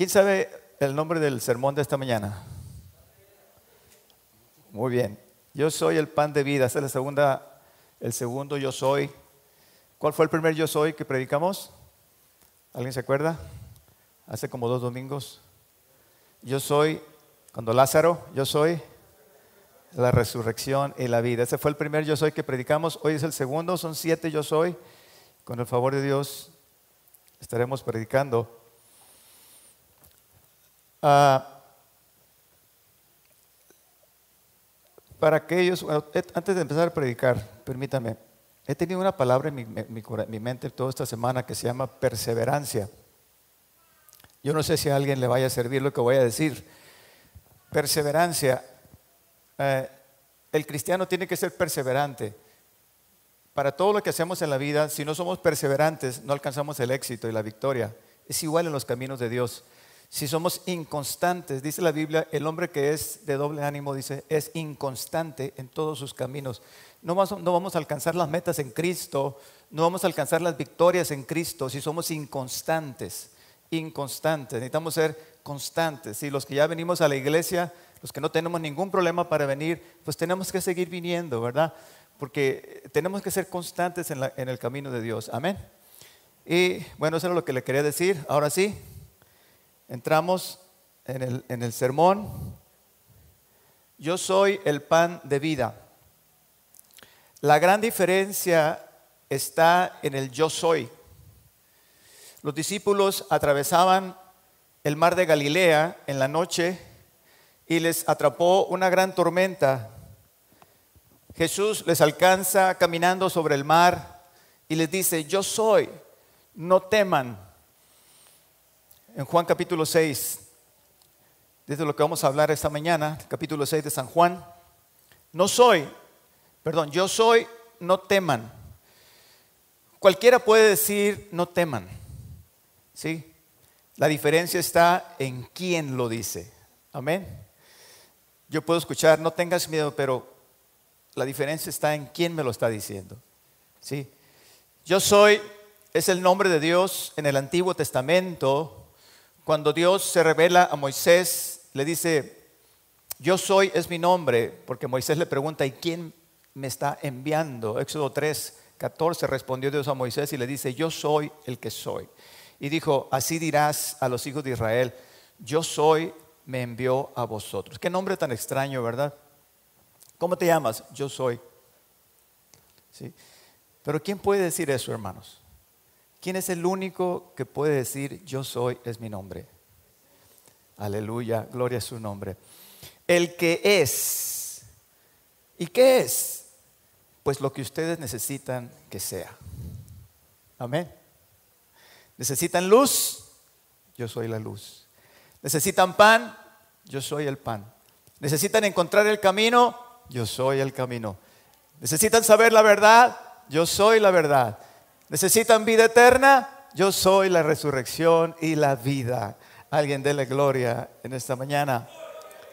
¿Quién sabe el nombre del sermón de esta mañana? Muy bien. Yo soy el pan de vida. Esta es la segunda, el segundo yo soy. ¿Cuál fue el primer yo soy que predicamos? ¿Alguien se acuerda? Hace como dos domingos. Yo soy, cuando Lázaro, yo soy la resurrección y la vida. Ese fue el primer yo soy que predicamos. Hoy es el segundo, son siete yo soy. Con el favor de Dios estaremos predicando. Ah, para aquellos, antes de empezar a predicar, permítame, he tenido una palabra en mi, mi, mente toda esta semana que se llama perseverancia. Yo no sé si a alguien le vaya a servir lo que voy a decir. Perseverancia. Eh, el cristiano tiene que ser perseverante. Para todo lo que hacemos en la vida, si no somos perseverantes, no alcanzamos el éxito y la victoria. Es igual en los caminos de Dios. Si somos inconstantes, dice la Biblia, el hombre que es de doble ánimo, dice, es inconstante en todos sus caminos. No vamos, a alcanzar las metas en Cristo, no vamos a alcanzar las victorias en Cristo si somos inconstantes, inconstantes. Necesitamos ser constantes. Y los que ya venimos a la iglesia, los que no tenemos ningún problema para venir, pues tenemos que seguir viniendo, ¿verdad? porque tenemos que ser constantes en, el camino de Dios. Amén. Y bueno, eso era lo que le quería decir. Ahora sí, entramos en el, sermón. Yo soy el pan de vida. La gran diferencia está en el yo soy. Los discípulos atravesaban el mar de Galilea en la noche y les atrapó una gran tormenta Jesús les alcanza caminando sobre el mar y les dice, yo soy, no teman. En Juan capítulo 6, desde lo que vamos a hablar esta mañana, capítulo 6 de San Juan, no soy, perdón, yo soy, no teman. Cualquiera puede decir, no teman. ¿Sí? La diferencia está en quién lo dice. Amén. Yo puedo escuchar, no tengas miedo, pero la diferencia está en quién me lo está diciendo. ¿Sí? Yo soy, es el nombre de Dios en el Antiguo Testamento. Cuando Dios se revela a Moisés, le dice, yo soy es mi nombre, porque Moisés le pregunta, ¿y quién me está enviando? Éxodo 3, 14 respondió Dios a Moisés y le dice, yo soy el que soy. Y dijo, así dirás a los hijos de Israel, yo soy, me envió a vosotros. Qué nombre tan extraño, ¿verdad? ¿Cómo te llamas? Yo soy. ¿Sí? Pero ¿quién puede decir eso, hermanos? ¿Quién es el único que puede decir yo soy es mi nombre? Aleluya, gloria a su nombre. El que es. ¿Y qué es? Pues lo que ustedes necesitan que sea. Amén. ¿Necesitan luz? Yo soy la luz. ¿Necesitan pan? Yo soy el pan. ¿Necesitan encontrar el camino? yo soy el camino. ¿Necesitan saber la verdad? Yo soy la verdad. ¿Necesitan vida eterna? Yo soy la resurrección y la vida. Alguien dele gloria en esta mañana.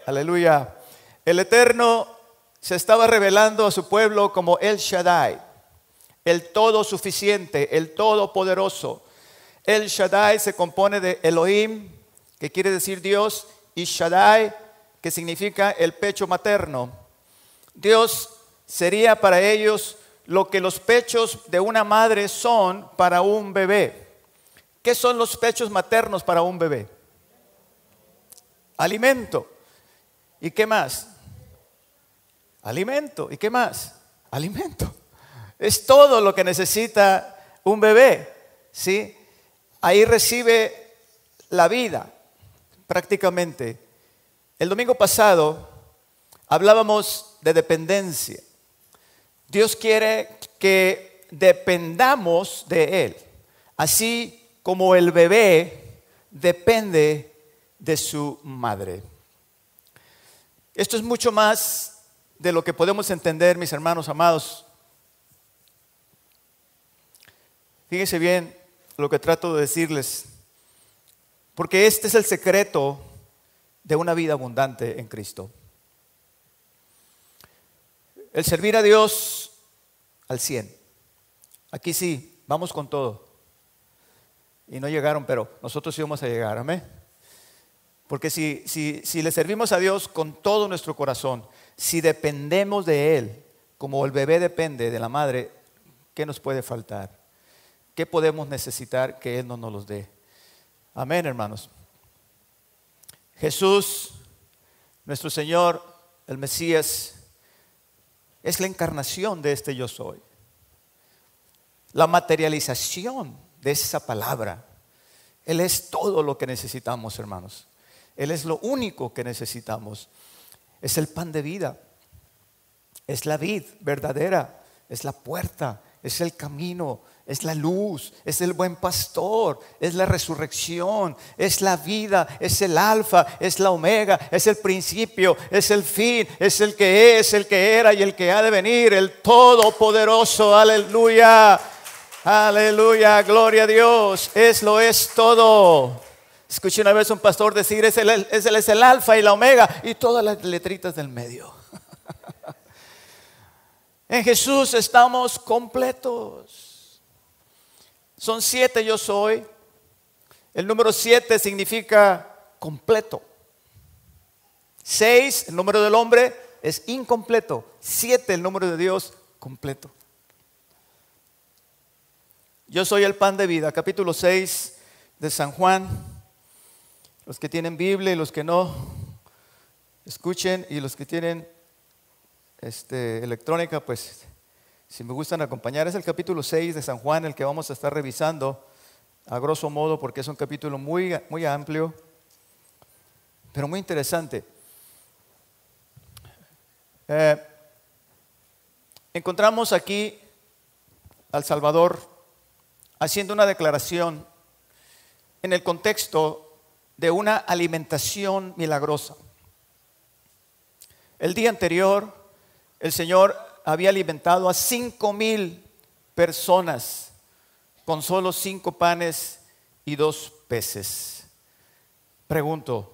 Aleluya. El Eterno se estaba revelando a su pueblo como El Shaddai, el todo suficiente, el todopoderoso. El Shaddai se compone de Elohim, que quiere decir Dios, y Shaddai, que significa el pecho materno. Dios sería para ellos lo que los pechos de una madre son para un bebé. ¿Qué son los pechos maternos para un bebé? Alimento. ¿Y qué más? Alimento. ¿Y qué más? Alimento. Es todo lo que necesita un bebé. ¿Sí? Ahí recibe la vida, prácticamente. El domingo pasado hablábamos de dependencia. Dios quiere que dependamos de Él, así como el bebé depende de su madre. Esto es mucho más de lo que podemos entender, mis hermanos amados. Fíjense bien lo que trato de decirles, porque este es el secreto de una vida abundante en Cristo. El servir a Dios al 100. Aquí sí, vamos con todo. Y no llegaron, pero nosotros sí vamos a llegar, amén. Porque si, si, si le servimos a Dios con todo nuestro corazón, si dependemos de Él, como el bebé depende de la madre, ¿qué nos puede faltar? ¿Qué podemos necesitar que Él no nos los dé? Amén, hermanos. Jesús, nuestro Señor, el Mesías, es la encarnación de este yo soy. La materialización de esa palabra. Él es todo lo que necesitamos, hermanos. Él es lo único que necesitamos. Es el pan de vida. Es la vid verdadera. Es la puerta. Es el camino. Es la luz. Es el buen pastor. Es la resurrección. Es la vida. Es el alfa. Es la omega. Es el principio. Es el fin. Es el que es, el que era y el que ha de venir. El todopoderoso. Aleluya. Aleluya. Gloria a Dios. Es lo es todo. Escuché una vez un pastor decir, es el, es, el, es el alfa y la omega y todas las letritas del medio. En Jesús estamos completos. Son siete yo soy. El número siete significa completo. Seis, el número del hombre, es incompleto. Siete, el número de Dios, completo. Yo soy el pan de vida, capítulo 6 de San Juan. Los que tienen Biblia y los que no, escuchen y los que tienen este, electrónica, pues si me gustan acompañar, es el capítulo 6 de San Juan el que vamos a estar revisando a grosso modo porque es un capítulo muy, muy amplio, pero muy interesante. Eh, encontramos aquí al Salvador haciendo una declaración en el contexto de una alimentación milagrosa. El día anterior, el Señor había alimentado a cinco mil personas con solo cinco panes y dos peces. Pregunto,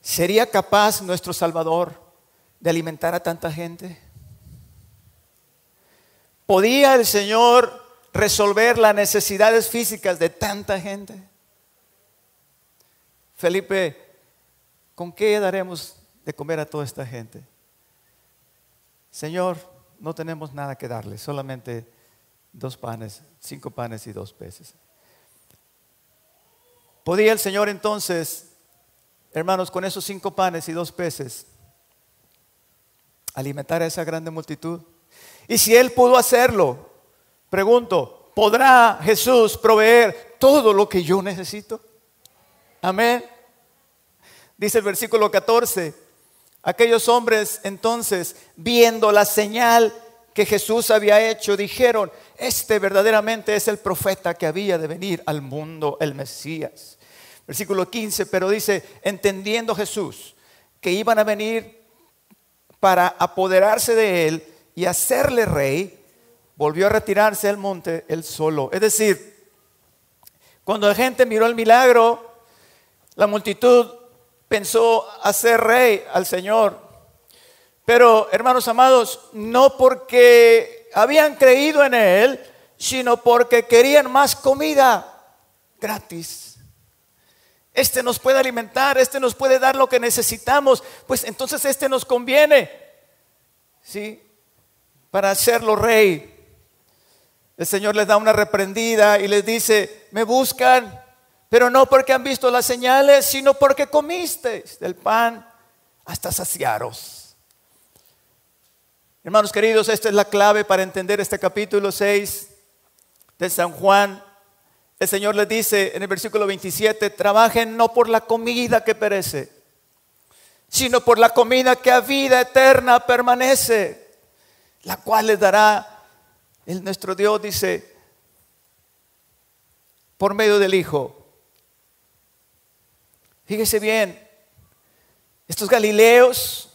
¿sería capaz nuestro Salvador de alimentar a tanta gente? ¿Podía el Señor resolver las necesidades físicas de tanta gente? Felipe, ¿con qué daremos de comer a toda esta gente? Señor, no tenemos nada que darle, solamente dos panes, cinco panes y dos peces. ¿Podía el Señor entonces, hermanos, con esos cinco panes y dos peces, alimentar a esa grande multitud? Y si Él pudo hacerlo, pregunto, ¿podrá Jesús proveer todo lo que yo necesito? Amén. Dice el versículo 14, aquellos hombres entonces, viendo la señal que Jesús había hecho, dijeron, este verdaderamente es el profeta que había de venir al mundo, el Mesías. Versículo 15, pero dice, entendiendo Jesús que iban a venir para apoderarse de él y hacerle rey, volvió a retirarse al monte él solo. Es decir, cuando la gente miró el milagro, la multitud pensó hacer rey al Señor. Pero, hermanos amados, no porque habían creído en Él, sino porque querían más comida gratis. Este nos puede alimentar, este nos puede dar lo que necesitamos, pues entonces este nos conviene, ¿sí? Para hacerlo rey. El Señor les da una reprendida y les dice, me buscan, pero no porque han visto las señales, sino porque comisteis del pan hasta saciaros. Hermanos queridos, esta es la clave para entender este capítulo 6 de San Juan. El Señor les dice en el versículo 27, trabajen no por la comida que perece, sino por la comida que a vida eterna permanece, la cual les dará el nuestro Dios, dice, por medio del Hijo. Fíjese bien, estos galileos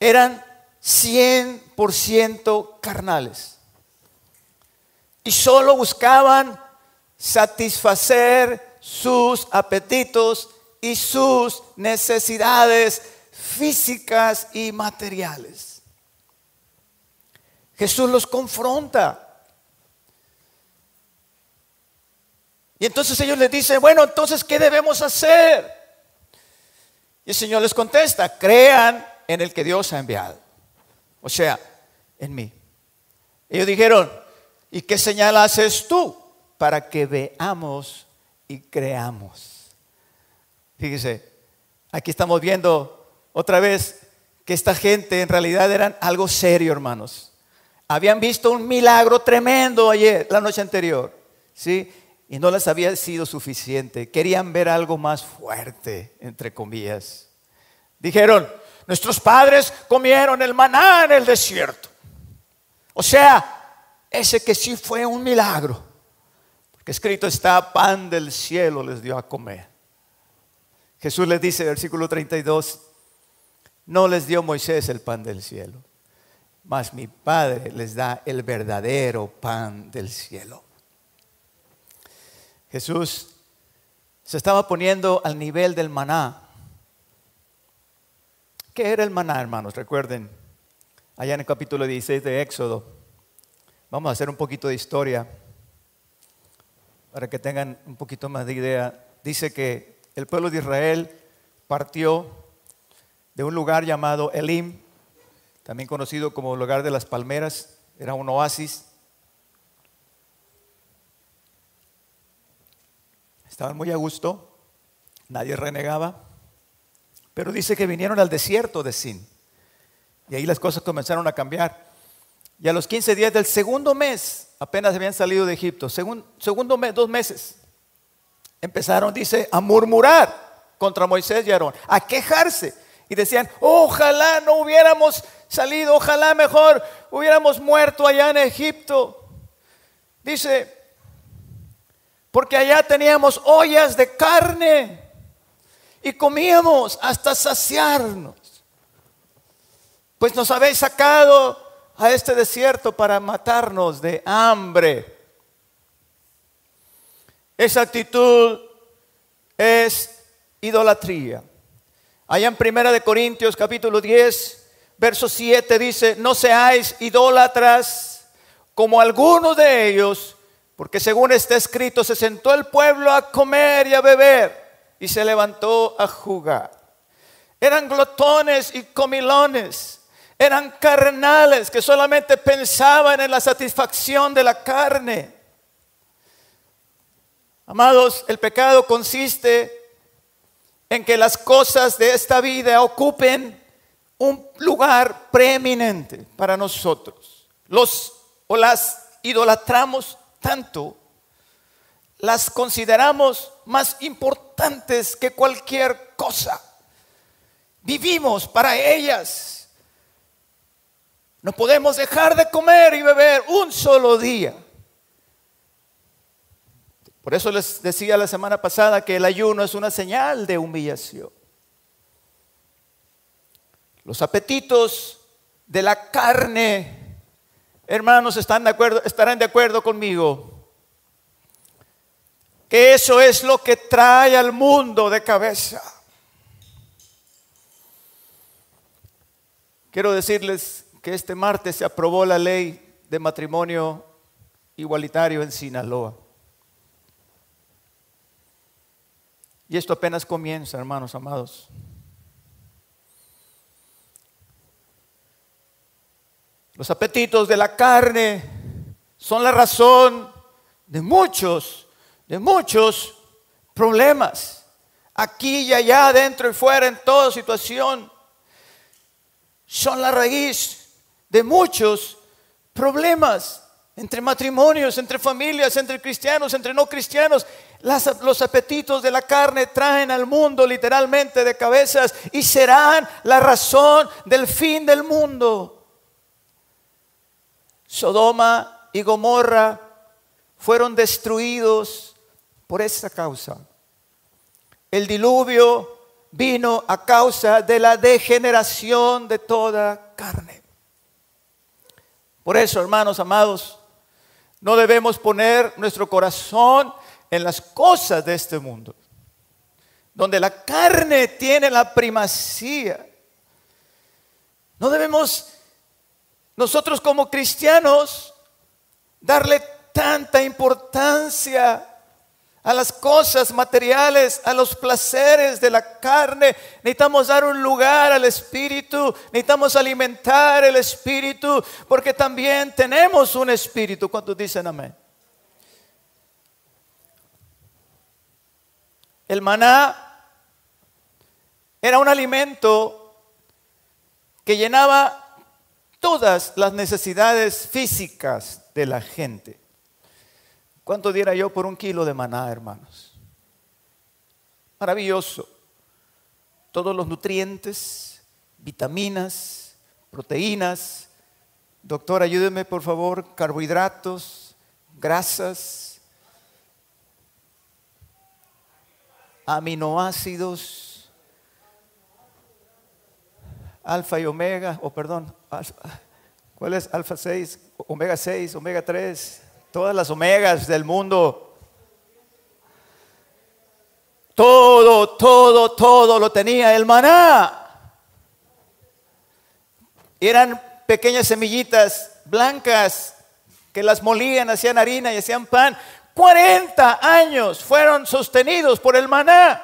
eran 100% carnales y solo buscaban satisfacer sus apetitos y sus necesidades físicas y materiales. Jesús los confronta. Y entonces ellos les dicen, bueno, entonces, ¿qué debemos hacer? Y el Señor les contesta, crean en el que Dios ha enviado. O sea, en mí. Ellos dijeron, ¿y qué señal haces tú para que veamos y creamos? Fíjese, aquí estamos viendo otra vez que esta gente en realidad eran algo serio, hermanos. Habían visto un milagro tremendo ayer, la noche anterior, ¿sí? Y no les había sido suficiente. Querían ver algo más fuerte, entre comillas. Dijeron, nuestros padres comieron el maná en el desierto. O sea, ese que sí fue un milagro. Porque escrito está, pan del cielo les dio a comer. Jesús les dice, versículo 32, no les dio Moisés el pan del cielo, mas mi Padre les da el verdadero pan del cielo. Jesús se estaba poniendo al nivel del maná. ¿Qué era el maná, hermanos? Recuerden, allá en el capítulo 16 de Éxodo. Vamos a hacer un poquito de historia para que tengan un poquito más de idea. Dice que el pueblo de Israel partió de un lugar llamado Elim, también conocido como lugar de las palmeras, era un oasis. Estaban muy a gusto, nadie renegaba, pero dice que vinieron al desierto de Sin. Y ahí las cosas comenzaron a cambiar. Y a los 15 días del segundo mes, apenas habían salido de Egipto, segundo mes, dos meses, empezaron, dice, a murmurar contra Moisés y Aarón, a quejarse. Y decían, ojalá no hubiéramos salido, ojalá mejor hubiéramos muerto allá en Egipto. Dice, porque allá teníamos ollas de carne y comíamos hasta saciarnos. Pues nos habéis sacado a este desierto para matarnos de hambre. Esa actitud es idolatría. Allá en Primera de Corintios capítulo 10, verso 7 dice, "No seáis idólatras como algunos de ellos, porque según está escrito, se sentó el pueblo a comer y a beber y se levantó a jugar." Eran glotones y comilones. Eran carnales que solamente pensaban en la satisfacción de la carne. Amados, el pecado consiste en que las cosas de esta vida ocupen un lugar preeminente para nosotros. Los o las idolatramos tanto, las consideramos más importantes que cualquier cosa. Vivimos para ellas. No podemos dejar de comer y beber un solo día por eso les decía la semana pasada que el ayuno es una señal de humillación. Los apetitos de la carne, hermanos, estarán de acuerdo conmigo. Que eso es lo que trae al mundo de cabeza. Quiero decirles que este martes se aprobó la ley de matrimonio igualitario en Sinaloa. Y esto apenas comienza, hermanos amados. Los apetitos de la carne son la razón de muchos, de muchos problemas. Aquí y allá, dentro y fuera, en toda situación. Son la raíz de muchos problemas entre matrimonios, entre familias, entre cristianos, entre no cristianos. los apetitos de la carne traen al mundo literalmente de cabezas y serán la razón del fin del mundo. Sodoma y Gomorra fueron destruidos por esa causa. El diluvio vino a causa de la degeneración de toda carne. Por eso, hermanos amados, no debemos poner nuestro corazón en las cosas de este mundo, donde la carne tiene la primacía. No debemos nosotros como cristianos darle tanta importancia a las cosas materiales, a los placeres de la carne. Necesitamos dar un lugar al Espíritu, necesitamos alimentar el Espíritu, porque también tenemos un Espíritu. ¿Cuántos dicen amén? El maná era un alimento que llenaba todas las necesidades físicas de la gente. ¿Cuánto diera yo por un kilo de maná, hermanos? Maravilloso. Todos los nutrientes, vitaminas, proteínas. Doctor, ayúdeme por favor, carbohidratos, grasas, aminoácidos, alfa y omega, o perdón, ¿cuál es alfa 6? Omega 6, omega 3 todas las omegas del mundo. Todo, todo, todo lo tenía el maná. Eran pequeñas semillitas blancas que las molían, hacían harina y hacían pan. 40 años fueron sostenidos por el maná.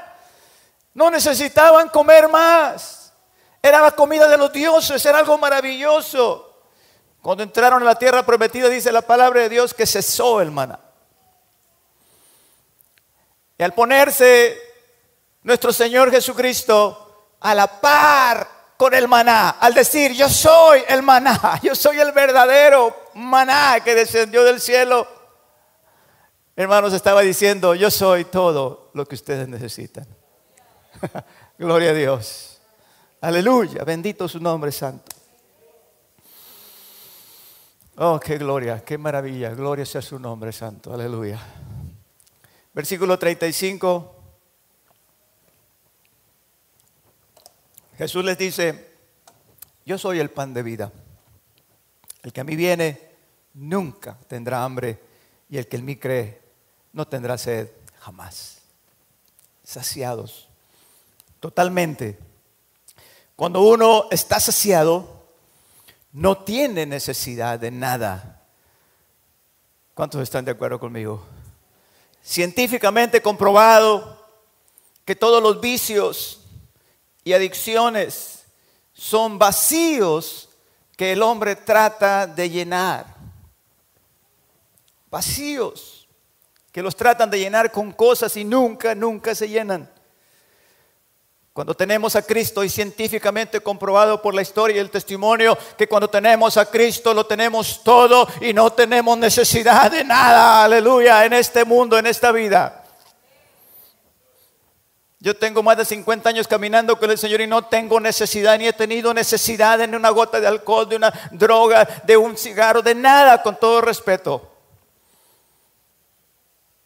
No necesitaban comer más. Era la comida de los dioses, era algo maravilloso. Cuando entraron a la tierra prometida, dice la palabra de Dios que cesó el maná. Y al ponerse nuestro Señor Jesucristo a la par con el maná, al decir, yo soy el maná, yo soy el verdadero maná que descendió del cielo, hermanos, estaba diciendo, yo soy todo lo que ustedes necesitan. Gloria a Dios. Aleluya, bendito su nombre santo. Oh, qué gloria, qué maravilla. Gloria sea su nombre santo. Aleluya. Versículo 35. Jesús les dice, yo soy el pan de vida. El que a mí viene nunca tendrá hambre y el que en mí cree no tendrá sed jamás. Saciados. Totalmente. Cuando uno está saciado, no tiene necesidad de nada. ¿Cuántos están de acuerdo conmigo? Científicamente comprobado que todos los vicios y adicciones son vacíos que el hombre trata de llenar. Vacíos que los tratan de llenar con cosas y nunca, nunca se llenan. Cuando tenemos a Cristo y científicamente comprobado por la historia y el testimonio que cuando tenemos a Cristo lo tenemos todo y no tenemos necesidad de nada, aleluya, en este mundo, en esta vida. Yo tengo más de 50 años caminando con el Señor y no tengo necesidad, ni he tenido necesidad de una gota de alcohol, de una droga, de un cigarro, de nada, con todo respeto.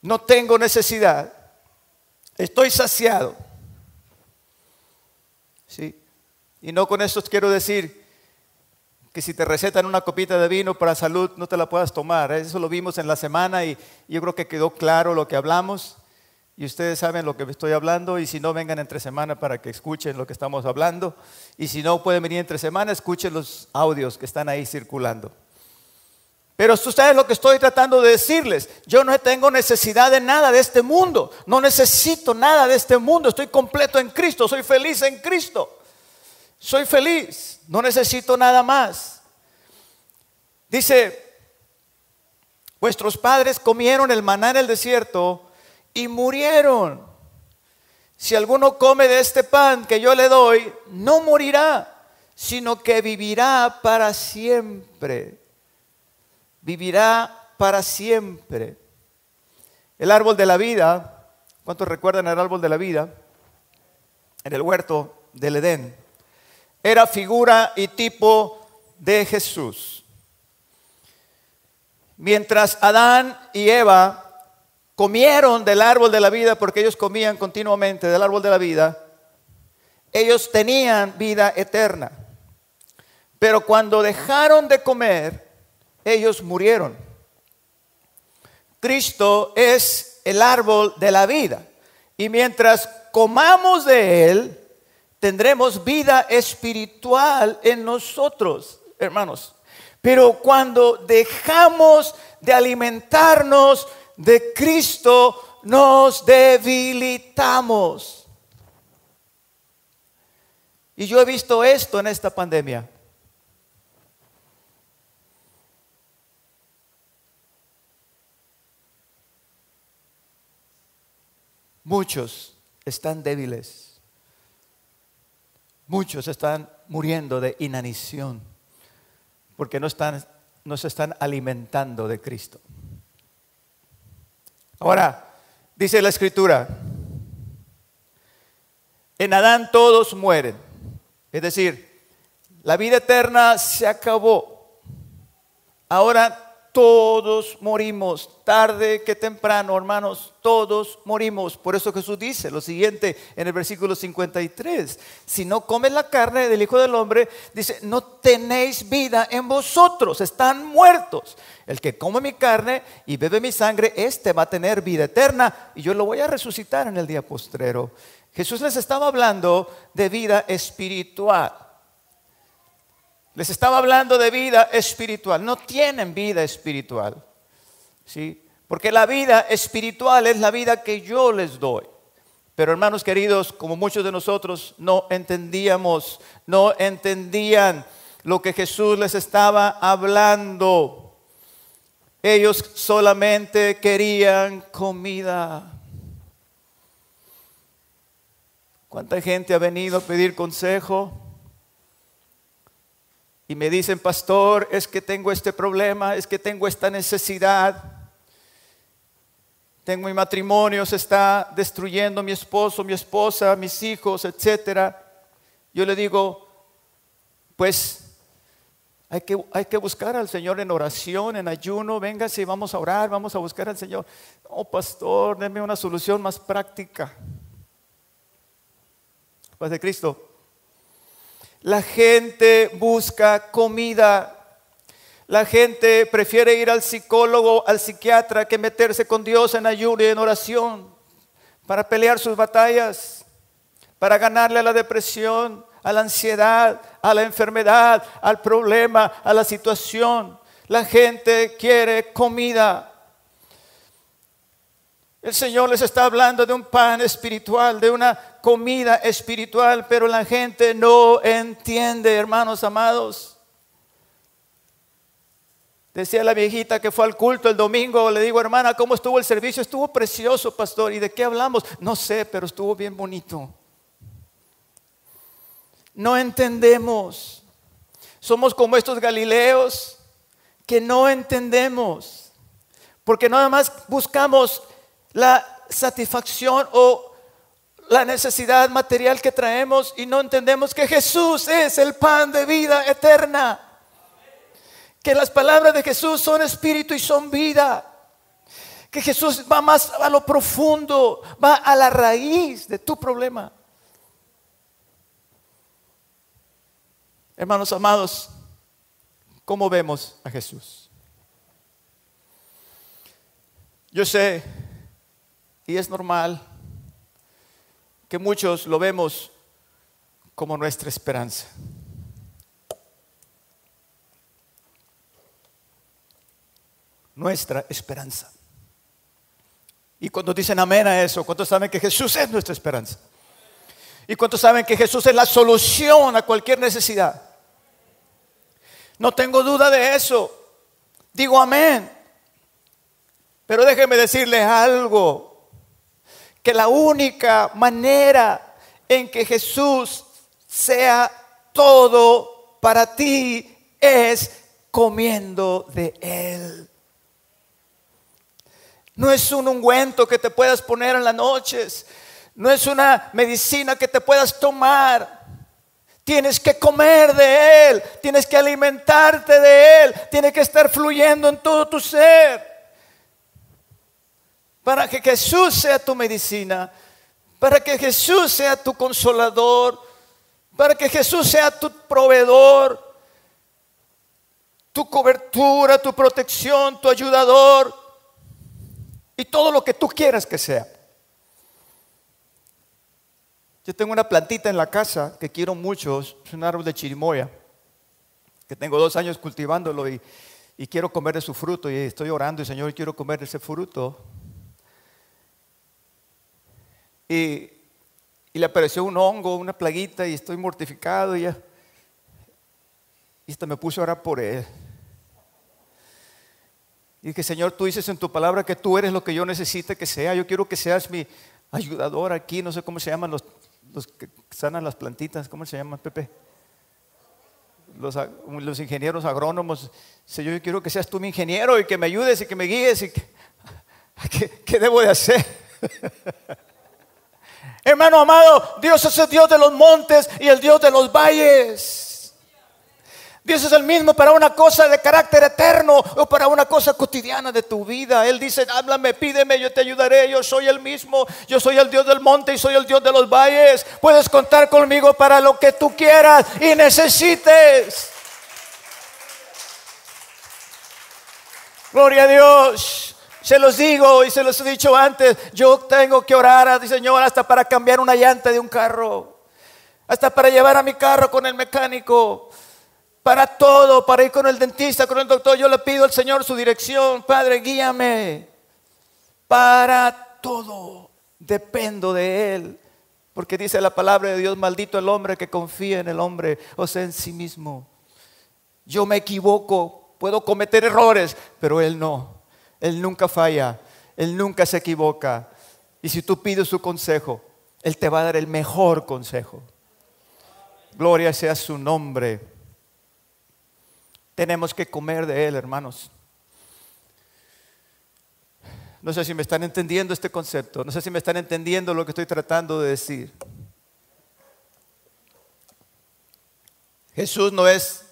No tengo necesidad. Estoy saciado. ¿Sí? Y no con esto quiero decir que si te recetan una copita de vino para salud no te la puedas tomar. Eso lo vimos en la semana y yo creo que quedó claro lo que hablamos. Y ustedes saben lo que estoy hablando y si no vengan entre semana para que escuchen lo que estamos hablando. Y si no pueden venir entre semana, escuchen los audios que están ahí circulando. Pero ustedes lo que estoy tratando de decirles, yo no tengo necesidad de nada de este mundo, no necesito nada de este mundo, estoy completo en Cristo, soy feliz en Cristo, soy feliz, no necesito nada más. Dice, vuestros padres comieron el maná en el desierto y murieron. Si alguno come de este pan que yo le doy, no morirá, sino que vivirá para siempre vivirá para siempre. El árbol de la vida, ¿cuántos recuerdan el árbol de la vida? En el huerto del Edén. Era figura y tipo de Jesús. Mientras Adán y Eva comieron del árbol de la vida, porque ellos comían continuamente del árbol de la vida, ellos tenían vida eterna. Pero cuando dejaron de comer, ellos murieron. Cristo es el árbol de la vida. Y mientras comamos de él, tendremos vida espiritual en nosotros, hermanos. Pero cuando dejamos de alimentarnos de Cristo, nos debilitamos. Y yo he visto esto en esta pandemia. Muchos están débiles. Muchos están muriendo de inanición porque no, están, no se están alimentando de Cristo. Ahora, dice la escritura, en Adán todos mueren. Es decir, la vida eterna se acabó. Ahora todos morimos, tarde que temprano, hermanos, todos morimos. Por eso Jesús dice lo siguiente en el versículo 53, si no comes la carne del Hijo del Hombre, dice, no tenéis vida en vosotros, están muertos. El que come mi carne y bebe mi sangre, este va a tener vida eterna y yo lo voy a resucitar en el día postrero. Jesús les estaba hablando de vida espiritual. Les estaba hablando de vida espiritual. No tienen vida espiritual. ¿Sí? Porque la vida espiritual es la vida que yo les doy. Pero hermanos queridos, como muchos de nosotros no entendíamos, no entendían lo que Jesús les estaba hablando. Ellos solamente querían comida. ¿Cuánta gente ha venido a pedir consejo? Y me dicen, pastor, es que tengo este problema, es que tengo esta necesidad. Tengo mi matrimonio, se está destruyendo mi esposo, mi esposa, mis hijos, etc. Yo le digo, pues hay que, hay que buscar al Señor en oración, en ayuno, venga si vamos a orar, vamos a buscar al Señor. Oh, pastor, denme una solución más práctica. Paz de Cristo. La gente busca comida. La gente prefiere ir al psicólogo, al psiquiatra, que meterse con Dios en ayuno y en oración para pelear sus batallas, para ganarle a la depresión, a la ansiedad, a la enfermedad, al problema, a la situación. La gente quiere comida. El Señor les está hablando de un pan espiritual, de una comida espiritual, pero la gente no entiende, hermanos amados. Decía la viejita que fue al culto el domingo, le digo, hermana, ¿cómo estuvo el servicio? Estuvo precioso, pastor. ¿Y de qué hablamos? No sé, pero estuvo bien bonito. No entendemos. Somos como estos galileos que no entendemos. Porque nada más buscamos la satisfacción o la necesidad material que traemos y no entendemos que Jesús es el pan de vida eterna. Que las palabras de Jesús son espíritu y son vida. Que Jesús va más a lo profundo, va a la raíz de tu problema. Hermanos amados, ¿cómo vemos a Jesús? Yo sé y es normal que muchos lo vemos como nuestra esperanza. Nuestra esperanza. Y cuando dicen amén a eso, ¿cuántos saben que Jesús es nuestra esperanza? ¿Y cuántos saben que Jesús es la solución a cualquier necesidad? No tengo duda de eso. Digo amén. Pero déjenme decirles algo que la única manera en que Jesús sea todo para ti es comiendo de Él. No es un ungüento que te puedas poner en las noches. No es una medicina que te puedas tomar. Tienes que comer de Él. Tienes que alimentarte de Él. Tiene que estar fluyendo en todo tu ser para que Jesús sea tu medicina, para que Jesús sea tu consolador, para que Jesús sea tu proveedor, tu cobertura, tu protección, tu ayudador y todo lo que tú quieras que sea. Yo tengo una plantita en la casa que quiero mucho, es un árbol de chirimoya, que tengo dos años cultivándolo y, quiero comer de su fruto y estoy orando y Señor, quiero comer de ese fruto. Y, le apareció un hongo, una plaguita y estoy mortificado y ya. Y hasta me puse a orar por él. Y dije, Señor, tú dices en tu palabra que tú eres lo que yo necesite que sea. Yo quiero que seas mi ayudador aquí. No sé cómo se llaman los, los que sanan las plantitas. ¿Cómo se llaman, Pepe? Los, los ingenieros agrónomos. Señor, yo quiero que seas tú mi ingeniero y que me ayudes y que me guíes. Y que, ¿qué, ¿Qué debo de hacer? Hermano amado, Dios es el Dios de los montes y el Dios de los valles. Dios es el mismo para una cosa de carácter eterno o para una cosa cotidiana de tu vida. Él dice, háblame, pídeme, yo te ayudaré. Yo soy el mismo. Yo soy el Dios del monte y soy el Dios de los valles. Puedes contar conmigo para lo que tú quieras y necesites. Gloria a Dios. Se los digo y se los he dicho antes. Yo tengo que orar a Señor hasta para cambiar una llanta de un carro. Hasta para llevar a mi carro con el mecánico para todo, para ir con el dentista, con el doctor. Yo le pido al Señor su dirección. Padre, guíame. Para todo dependo de Él. Porque dice la palabra de Dios, maldito el hombre que confía en el hombre, o sea, en sí mismo. Yo me equivoco, puedo cometer errores, pero Él no. Él nunca falla, Él nunca se equivoca. Y si tú pides su consejo, Él te va a dar el mejor consejo. Gloria sea su nombre tenemos que comer de Él, hermanos. No sé si me están entendiendo este concepto, no sé si me están entendiendo lo que estoy tratando de decir. Jesús no es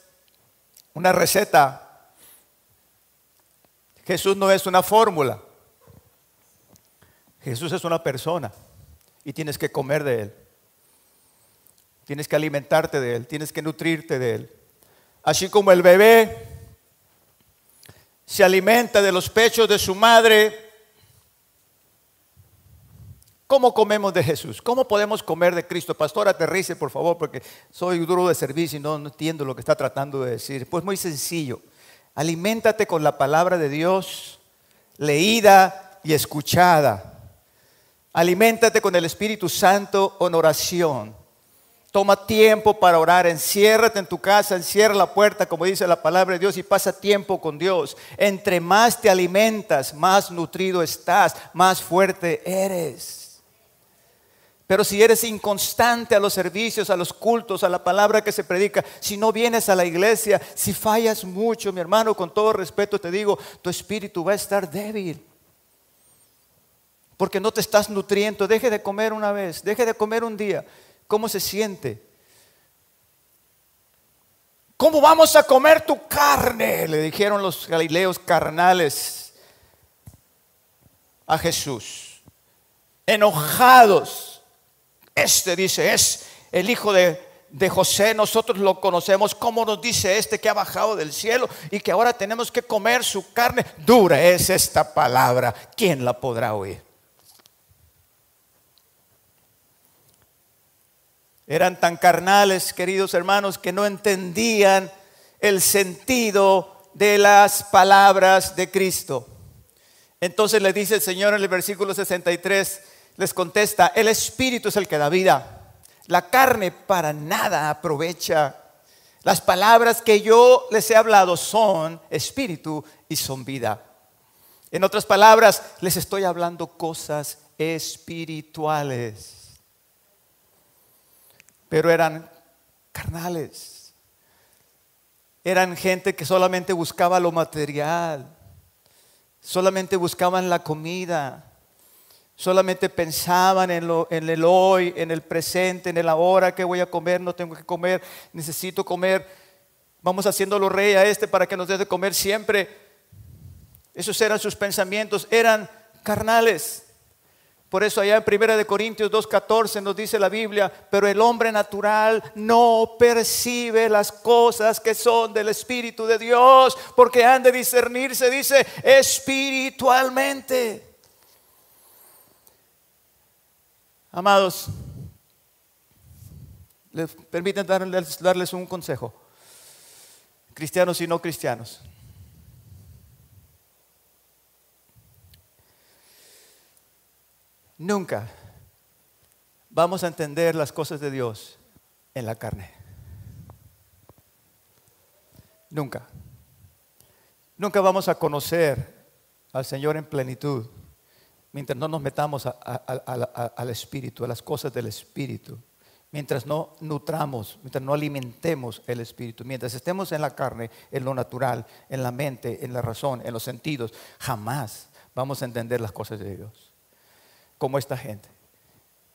una receta, Jesús no es una fórmula, Jesús es una persona y tienes que comer de Él, tienes que alimentarte de Él, tienes que nutrirte de Él. Así como el bebé se alimenta de los pechos de su madre, ¿Cómo comemos de Jesús? ¿Cómo podemos comer de Cristo? Pastor, aterrice, por favor, porque soy duro de servicio y no, no, entiendo lo que está tratando de decir. Pues muy sencillo. Aliméntate con la palabra de Dios, leída y escuchada. Aliméntate con el Espíritu Santo en oración. Toma tiempo para orar, enciérrate en tu casa, encierra la puerta, como dice la palabra de Dios, y pasa tiempo con Dios. Entre más te alimentas, más nutrido estás, más fuerte eres. Pero si eres inconstante a los servicios, a los cultos, a la palabra que se predica, si no vienes a la iglesia, si fallas mucho, mi hermano, con todo respeto te digo, tu espíritu va a estar débil. Porque no te estás nutriendo. Deje de comer una vez, deje de comer un día. ¿Cómo se siente? ¿Cómo vamos a comer tu carne? Le dijeron los galileos carnales a Jesús. Enojados. Este dice, es el hijo de, de José, nosotros lo conocemos. ¿Cómo nos dice este que ha bajado del cielo y que ahora tenemos que comer su carne? Dura es esta palabra. ¿Quién la podrá oír? Eran tan carnales, queridos hermanos, que no entendían el sentido de las palabras de Cristo. Entonces le dice el Señor en el versículo 63, les contesta, el Espíritu es el que da vida. La carne para nada aprovecha. Las palabras que yo les he hablado son espíritu y son vida. En otras palabras, les estoy hablando cosas espirituales pero eran carnales. Eran gente que solamente buscaba lo material, solamente buscaban la comida, solamente pensaban en, lo, en el hoy, en el presente, en el ahora, que voy a comer, no tengo que comer, necesito comer. Vamos haciéndolo rey a este para que nos dé de comer siempre. Esos eran sus pensamientos, eran carnales. Por eso allá en 1 Corintios 2.14 nos dice la Biblia, pero el hombre natural no percibe las cosas que son del Espíritu de Dios, porque han de discernirse, dice, espiritualmente. Amados, les permiten darles, darles un consejo, cristianos y no cristianos. Nunca, vamos a entender las cosas de Dios en la carne. Nunca. Nunca vamos a conocer al Señor en plenitud mientras no nos metamos al Espíritu, a las cosas del Espíritu. Mientras no nutramos, mientras no alimentemos el Espíritu, mientras estemos en la carne, en lo natural, en la mente, en la razón, en los sentidos, jamás vamos a entender las cosas de Dios. Como esta gente.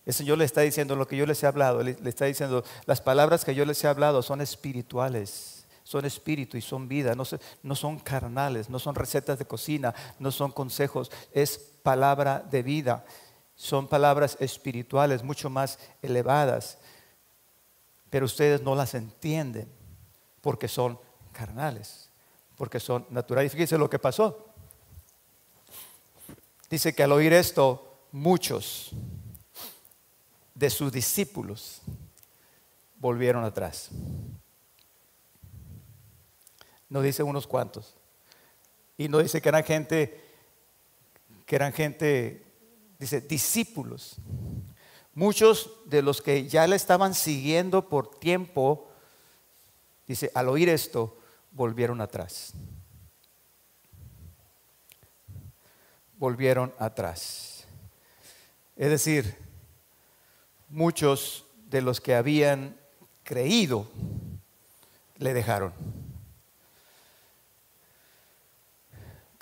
El Señor le está diciendo lo que yo les he hablado, le, está diciendo, las palabras que yo les he hablado son espirituales, son espíritu y son vida, no, son carnales, no son recetas de cocina, no son consejos, es palabra de vida, son palabras espirituales mucho más elevadas, pero ustedes no las entienden porque son carnales, porque son naturales. Fíjense lo que pasó. Dice que al oír esto, muchos de sus discípulos volvieron atrás. No dice unos cuantos. Y no dice que eran gente, que eran gente, dice discípulos. Muchos de los que ya le estaban siguiendo por tiempo, dice, al oír esto, volvieron atrás. Volvieron atrás. Es decir, muchos de los que habían creído le dejaron.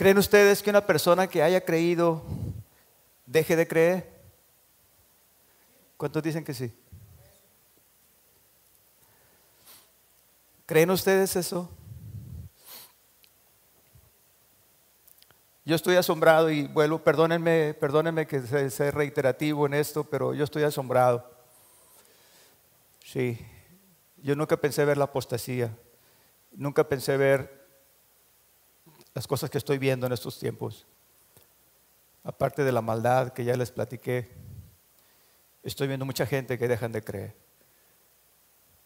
¿Creen ustedes que una persona que haya creído deje de creer? ¿Cuántos dicen que sí? ¿Creen ustedes eso? Yo estoy asombrado y vuelvo, perdónenme, perdónenme que sea reiterativo en esto, pero yo estoy asombrado. Sí, yo nunca pensé ver la apostasía, nunca pensé ver las cosas que estoy viendo en estos tiempos. Aparte de la maldad que ya les platiqué, estoy viendo mucha gente que dejan de creer.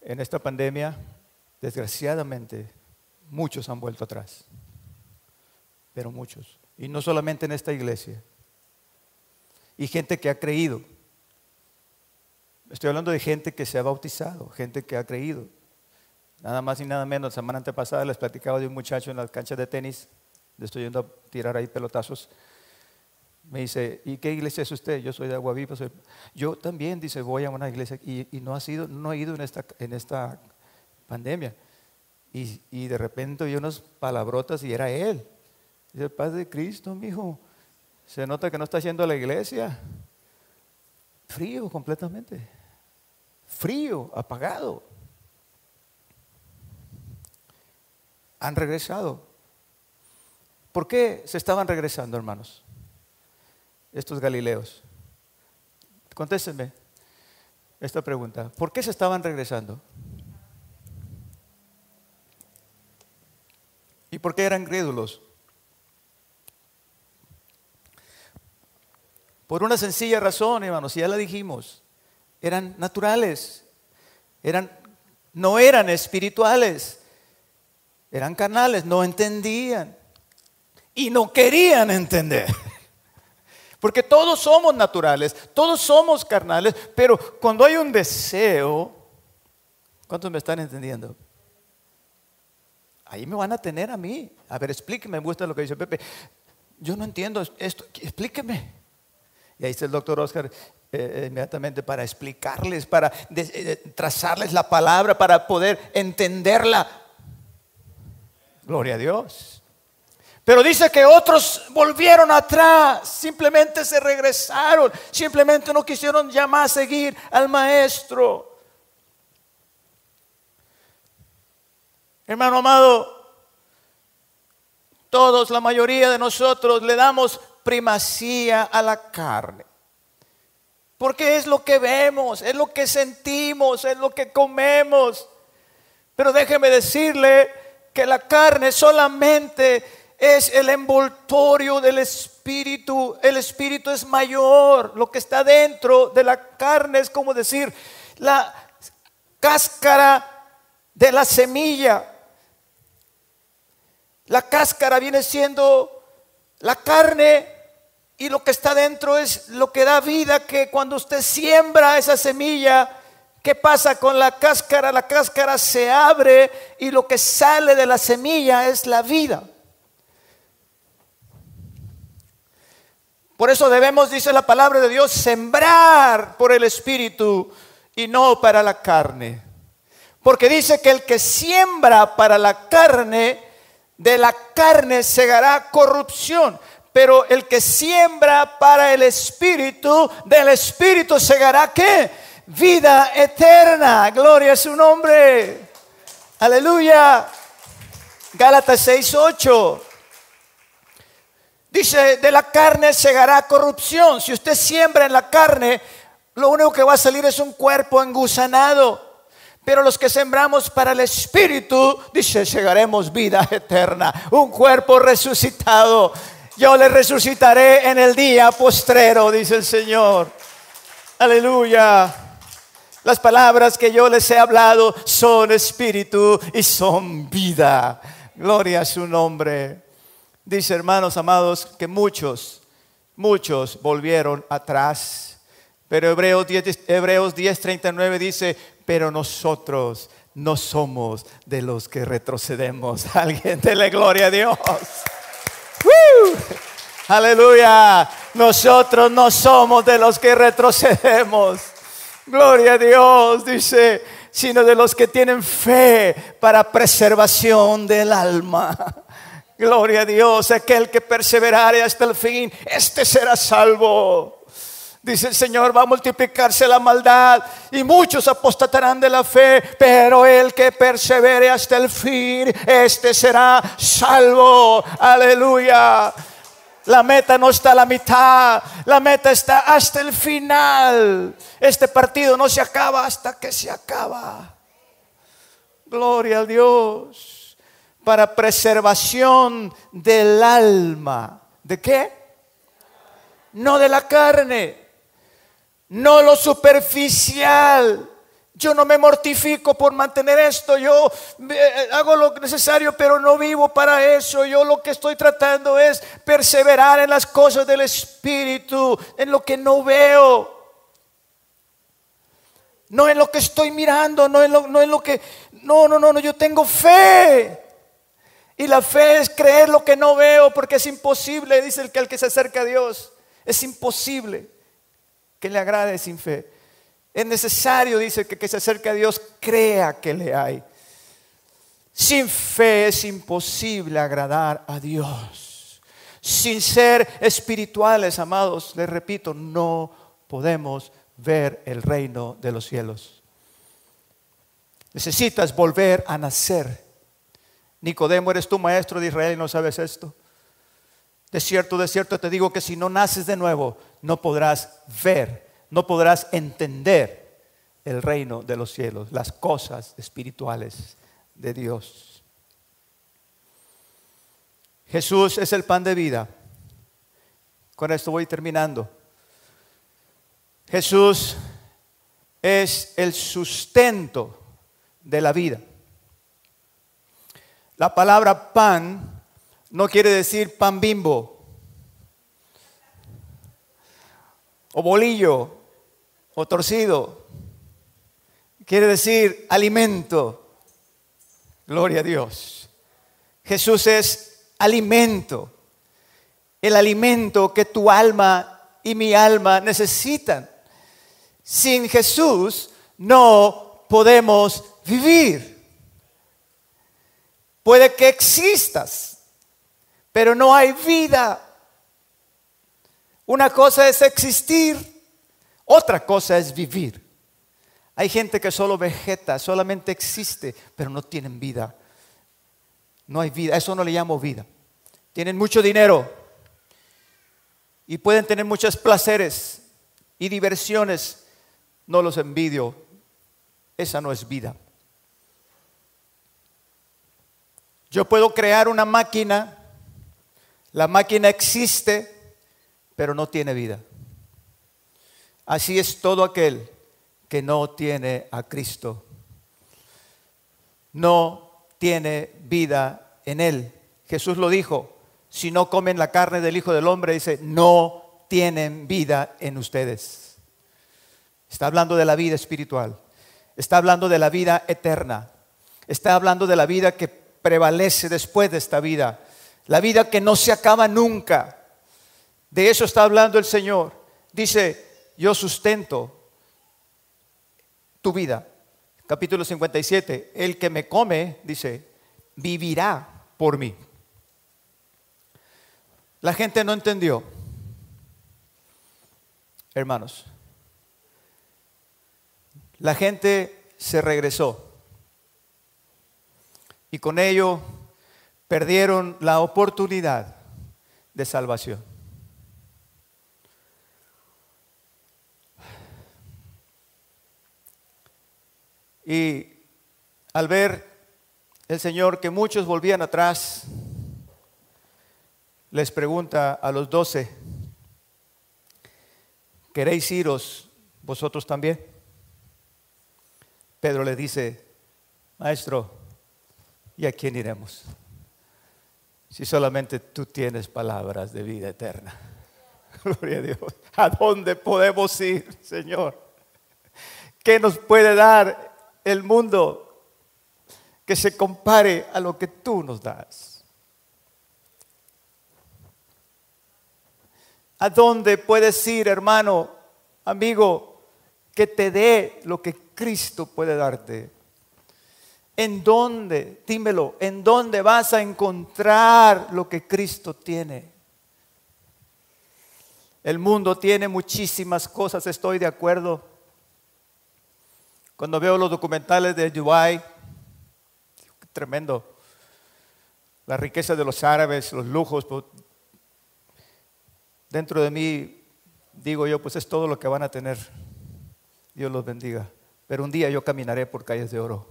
En esta pandemia, desgraciadamente, muchos han vuelto atrás, pero muchos. Y no solamente en esta iglesia. Y gente que ha creído. Estoy hablando de gente que se ha bautizado, gente que ha creído. Nada más y nada menos, la semana antepasada les platicaba de un muchacho en las canchas de tenis, le estoy yendo a tirar ahí pelotazos. Me dice, ¿y qué iglesia es usted? Yo soy de Aguavipa. Yo también, dice, voy a una iglesia y, no, ha sido, no he ido en esta, en esta pandemia. Y, y de repente oí unas palabrotas y era él. Dice, paz de Cristo, mi hijo. Se nota que no está haciendo la iglesia. Frío completamente. Frío, apagado. Han regresado. ¿Por qué se estaban regresando, hermanos? Estos galileos. Contéstenme esta pregunta. ¿Por qué se estaban regresando? ¿Y por qué eran crédulos? Por una sencilla razón, hermanos, ya la dijimos, eran naturales, eran, no eran espirituales, eran carnales, no entendían y no querían entender. Porque todos somos naturales, todos somos carnales, pero cuando hay un deseo, ¿cuántos me están entendiendo? Ahí me van a tener a mí. A ver, explíqueme, me gusta lo que dice Pepe. Yo no entiendo esto, explíqueme. Y ahí está el doctor Oscar eh, inmediatamente para explicarles, para eh, trazarles la palabra, para poder entenderla. Gloria a Dios. Pero dice que otros volvieron atrás, simplemente se regresaron, simplemente no quisieron ya más seguir al maestro. Hermano amado, todos, la mayoría de nosotros le damos primacía a la carne. Porque es lo que vemos, es lo que sentimos, es lo que comemos. Pero déjeme decirle que la carne solamente es el envoltorio del espíritu. El espíritu es mayor. Lo que está dentro de la carne es como decir la cáscara de la semilla. La cáscara viene siendo la carne y lo que está dentro es lo que da vida, que cuando usted siembra esa semilla, ¿qué pasa con la cáscara? La cáscara se abre y lo que sale de la semilla es la vida. Por eso debemos, dice la palabra de Dios, sembrar por el Espíritu y no para la carne. Porque dice que el que siembra para la carne, de la carne segará corrupción. Pero el que siembra para el Espíritu, del Espíritu segará qué? Vida eterna. Gloria a su nombre. Aleluya. Gálatas 6:8. Dice, de la carne segará corrupción. Si usted siembra en la carne, lo único que va a salir es un cuerpo engusanado. Pero los que sembramos para el Espíritu, dice, llegaremos vida eterna, un cuerpo resucitado. Yo le resucitaré en el día postrero, dice el Señor. Aleluya. Las palabras que yo les he hablado son espíritu y son vida. Gloria a su nombre. Dice, hermanos amados, que muchos, muchos volvieron atrás. Pero Hebreos 10, Hebreos 10:39 dice, pero nosotros no somos de los que retrocedemos. Alguien dele gloria a Dios. Aleluya. Nosotros no somos de los que retrocedemos. Gloria a Dios, dice, sino de los que tienen fe para preservación del alma. Gloria a Dios, aquel que perseverare hasta el fin, este será salvo. Dice el Señor, va a multiplicarse la maldad y muchos apostatarán de la fe, pero el que persevere hasta el fin, este será salvo. Aleluya. La meta no está a la mitad, la meta está hasta el final. Este partido no se acaba hasta que se acaba. Gloria a Dios. Para preservación del alma. ¿De qué? No de la carne no lo superficial. Yo no me mortifico por mantener esto, yo eh, hago lo necesario, pero no vivo para eso. Yo lo que estoy tratando es perseverar en las cosas del Espíritu, en lo que no veo. No en lo que estoy mirando, no en lo, no en lo que... No, no, no, no, yo tengo fe. Y la fe es creer lo que no veo, porque es imposible, dice el que al que se acerca a Dios. Es imposible que le agrade sin fe. Es necesario, dice, que, que se acerque a Dios crea que le hay. Sin fe es imposible agradar a Dios. Sin ser espirituales, amados, les repito, no podemos ver el reino de los cielos. Necesitas volver a nacer. Nicodemo, eres tu maestro de Israel y no sabes esto. De cierto, de cierto te digo que si no naces de nuevo, no podrás ver, no podrás entender el reino de los cielos, las cosas espirituales de Dios. Jesús es el pan de vida. Con esto voy terminando. Jesús es el sustento de la vida. La palabra pan no quiere decir pan bimbo o bolillo o torcido. Quiere decir alimento. Gloria a Dios. Jesús es alimento. El alimento que tu alma y mi alma necesitan. Sin Jesús no podemos vivir. Puede que existas, pero no hay vida. Una cosa es existir, otra cosa es vivir. Hay gente que solo vegeta, solamente existe, pero no tienen vida. No hay vida, eso no le llamo vida. Tienen mucho dinero y pueden tener muchos placeres y diversiones. No los envidio. Esa no es vida. Yo puedo crear una máquina la máquina existe, pero no tiene vida. Así es todo aquel que no tiene a Cristo. No tiene vida en él. Jesús lo dijo, si no comen la carne del Hijo del Hombre, dice, no tienen vida en ustedes. Está hablando de la vida espiritual. Está hablando de la vida eterna. Está hablando de la vida que prevalece después de esta vida. La vida que no se acaba nunca. De eso está hablando el Señor. Dice, yo sustento tu vida. Capítulo 57. El que me come, dice, vivirá por mí. La gente no entendió. Hermanos, la gente se regresó y con ello perdieron la oportunidad de salvación. Y al ver el Señor que muchos volvían atrás, les pregunta a los doce, ¿queréis iros vosotros también? Pedro le dice, maestro, ¿y a quién iremos? Si solamente tú tienes palabras de vida eterna. Gloria a Dios. ¿A dónde podemos ir, Señor? ¿Qué nos puede dar el mundo que se compare a lo que tú nos das? ¿A dónde puedes ir, hermano, amigo, que te dé lo que Cristo puede darte? ¿En dónde, dímelo, en dónde vas a encontrar lo que Cristo tiene? El mundo tiene muchísimas cosas, estoy de acuerdo. Cuando veo los documentales de Dubai, tremendo. La riqueza de los árabes, los lujos. Pues, dentro de mí, digo yo, pues es todo lo que van a tener. Dios los bendiga. Pero un día yo caminaré por calles de oro.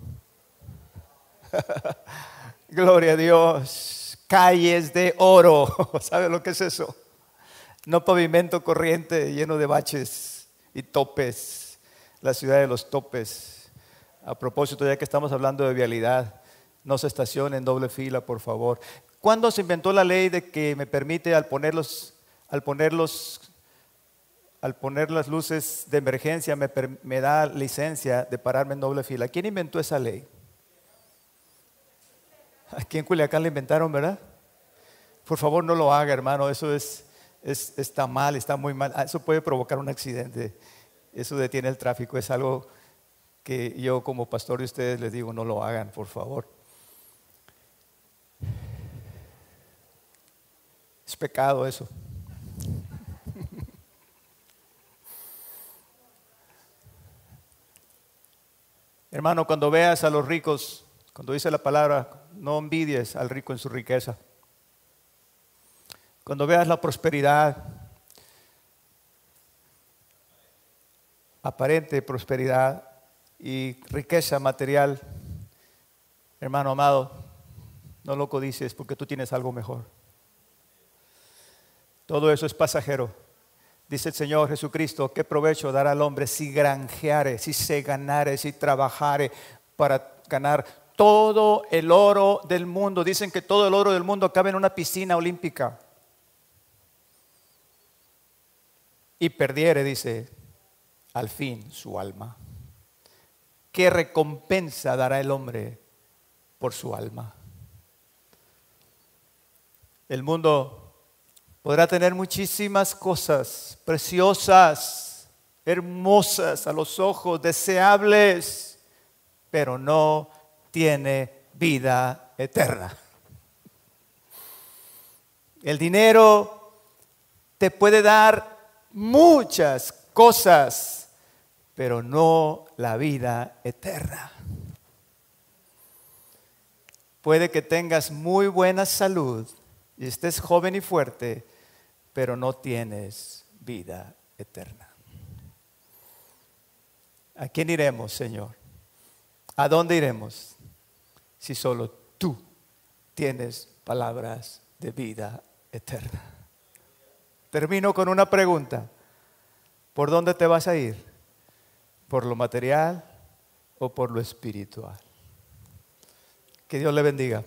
Gloria a Dios. Calles de oro. ¿Sabe lo que es eso? No pavimento corriente lleno de baches y topes. La ciudad de los topes. A propósito, ya que estamos hablando de vialidad, no se estacione en doble fila, por favor. ¿Cuándo se inventó la ley de que me permite al ponerlos, al ponerlos, al poner las luces de emergencia me, me da licencia de pararme en doble fila? ¿Quién inventó esa ley? Aquí en Culiacán le inventaron, ¿verdad? Por favor, no lo haga, hermano. Eso es, está mal, está muy mal. Ah, eso puede provocar un accidente. Eso detiene el tráfico. Es algo que yo como pastor de ustedes les digo, no lo hagan, por favor. Es pecado eso. Hermano, cuando veas a los ricos, cuando dice la palabra, no envidies al rico en su riqueza. Cuando veas la prosperidad, aparente prosperidad y riqueza material, hermano amado, no lo codices porque tú tienes algo mejor. Todo eso es pasajero. Dice el Señor Jesucristo, ¿qué provecho dará al hombre si granjeare, si se ganare, si trabajare para ganar todo el oro del mundo. Dicen que todo el oro del mundo cabe en una piscina olímpica. Y perdiere, dice, al fin su alma. ¿Qué recompensa dará el hombre por su alma? El mundo podrá tener muchísimas cosas preciosas, hermosas a los ojos, deseables, pero no tiene vida eterna. El dinero te puede dar muchas cosas, pero no la vida eterna. Puede que tengas muy buena salud y estés joven y fuerte, pero no tienes vida eterna. ¿A quién iremos, Señor? ¿A dónde iremos? Si solo tú tienes palabras de vida eterna. Termino con una pregunta. ¿Por dónde te vas a ir? ¿Por lo material o por lo espiritual? Que Dios le bendiga.